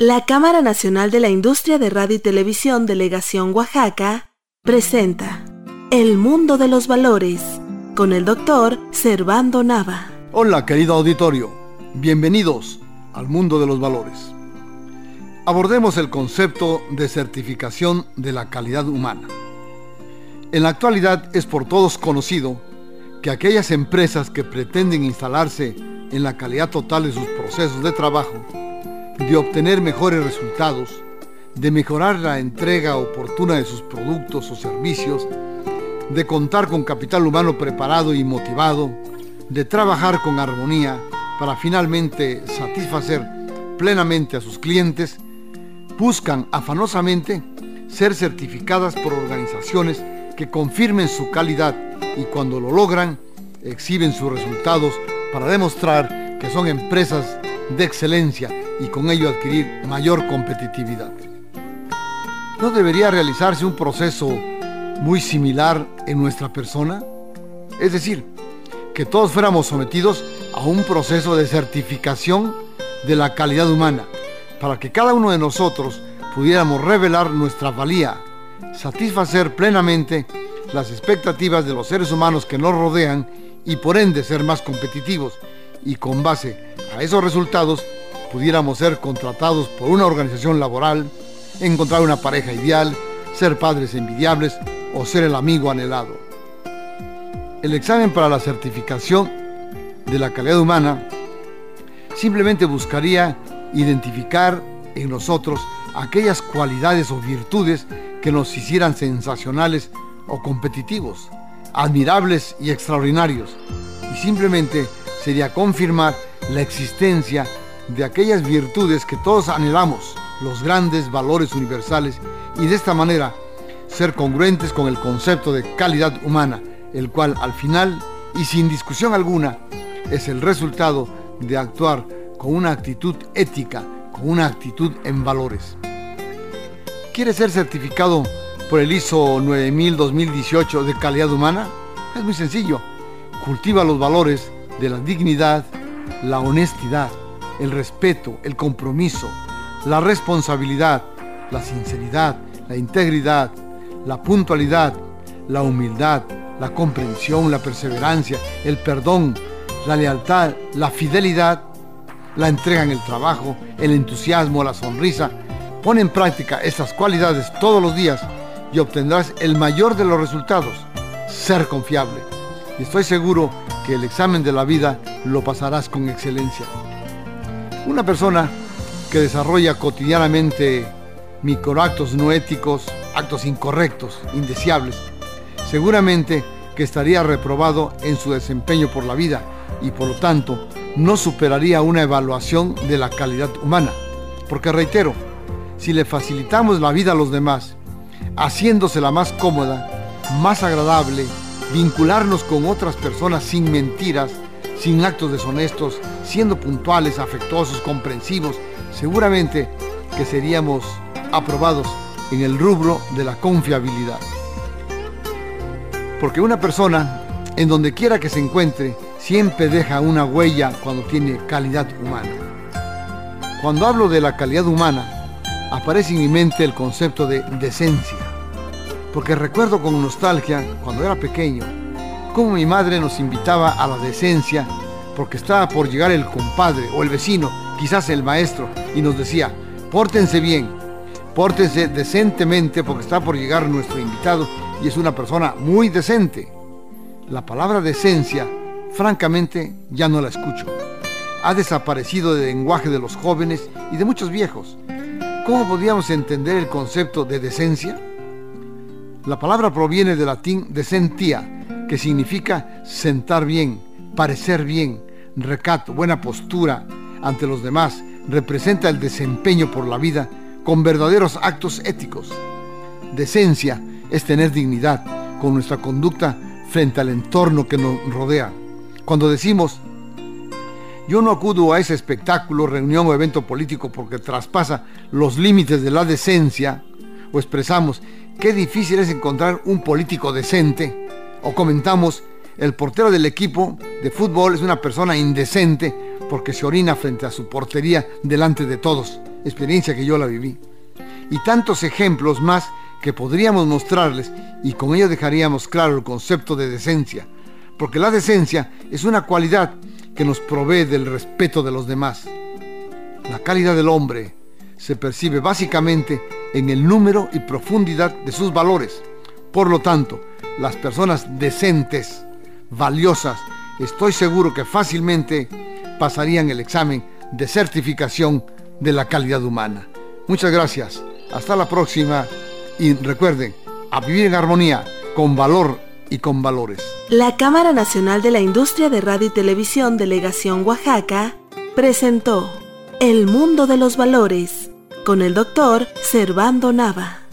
La Cámara Nacional de la Industria de Radio y Televisión Delegación Oaxaca presenta El Mundo de los Valores con el doctor Servando Nava. Hola querido auditorio, bienvenidos al Mundo de los Valores. Abordemos el concepto de certificación de la calidad humana. En la actualidad es por todos conocido que aquellas empresas que pretenden instalarse en la calidad total de sus procesos de trabajo de obtener mejores resultados, de mejorar la entrega oportuna de sus productos o servicios, de contar con capital humano preparado y motivado, de trabajar con armonía para finalmente satisfacer plenamente a sus clientes, buscan afanosamente ser certificadas por organizaciones que confirmen su calidad y cuando lo logran, exhiben sus resultados para demostrar que son empresas de excelencia y con ello adquirir mayor competitividad. ¿No debería realizarse un proceso muy similar en nuestra persona? Es decir, que todos fuéramos sometidos a un proceso de certificación de la calidad humana, para que cada uno de nosotros pudiéramos revelar nuestra valía, satisfacer plenamente las expectativas de los seres humanos que nos rodean y por ende ser más competitivos y con base a esos resultados pudiéramos ser contratados por una organización laboral, encontrar una pareja ideal, ser padres envidiables o ser el amigo anhelado. El examen para la certificación de la calidad humana simplemente buscaría identificar en nosotros aquellas cualidades o virtudes que nos hicieran sensacionales o competitivos, admirables y extraordinarios, y simplemente sería confirmar la existencia de aquellas virtudes que todos anhelamos, los grandes valores universales, y de esta manera ser congruentes con el concepto de calidad humana, el cual al final y sin discusión alguna es el resultado de actuar con una actitud ética, con una actitud en valores. ¿Quiere ser certificado por el ISO 9000-2018 de calidad humana? Es muy sencillo. Cultiva los valores de la dignidad, la honestidad, el respeto, el compromiso, la responsabilidad, la sinceridad, la integridad, la puntualidad, la humildad, la comprensión, la perseverancia, el perdón, la lealtad, la fidelidad, la entrega en el trabajo, el entusiasmo, la sonrisa. Pon en práctica estas cualidades todos los días y obtendrás el mayor de los resultados, ser confiable. Y estoy seguro que el examen de la vida lo pasarás con excelencia. Una persona que desarrolla cotidianamente microactos no éticos, actos incorrectos, indeseables, seguramente que estaría reprobado en su desempeño por la vida y por lo tanto no superaría una evaluación de la calidad humana. Porque reitero, si le facilitamos la vida a los demás, haciéndosela más cómoda, más agradable, vincularnos con otras personas sin mentiras, sin actos deshonestos, siendo puntuales, afectuosos, comprensivos, seguramente que seríamos aprobados en el rubro de la confiabilidad. Porque una persona, en donde quiera que se encuentre, siempre deja una huella cuando tiene calidad humana. Cuando hablo de la calidad humana, aparece en mi mente el concepto de decencia. Porque recuerdo con nostalgia, cuando era pequeño, cómo mi madre nos invitaba a la decencia porque estaba por llegar el compadre o el vecino, quizás el maestro, y nos decía, pórtense bien, pórtense decentemente porque está por llegar nuestro invitado y es una persona muy decente. La palabra decencia, francamente, ya no la escucho. Ha desaparecido del lenguaje de los jóvenes y de muchos viejos. ¿Cómo podríamos entender el concepto de decencia? La palabra proviene del latín decentia, que significa sentar bien, parecer bien, recato, buena postura ante los demás, representa el desempeño por la vida con verdaderos actos éticos. Decencia es tener dignidad con nuestra conducta frente al entorno que nos rodea. Cuando decimos, yo no acudo a ese espectáculo, reunión o evento político porque traspasa los límites de la decencia, o expresamos, qué difícil es encontrar un político decente, o comentamos, el portero del equipo de fútbol es una persona indecente porque se orina frente a su portería delante de todos. experiencia que yo la viví. Y tantos ejemplos más que podríamos mostrarles y con ello dejaríamos claro el concepto de decencia, porque la decencia es una cualidad que nos provee del respeto de los demás. La calidad del hombre se percibe básicamente en el número y profundidad de sus valores. Por lo tanto, las personas decentes, valiosas, estoy seguro que fácilmente pasarían el examen de certificación de la calidad humana. Muchas gracias. Hasta la próxima y recuerden, a vivir en armonía, con valor y con valores. La Cámara Nacional de la Industria de Radio y Televisión Delegación Oaxaca presentó El Mundo de los Valores con el doctor Servando Nava.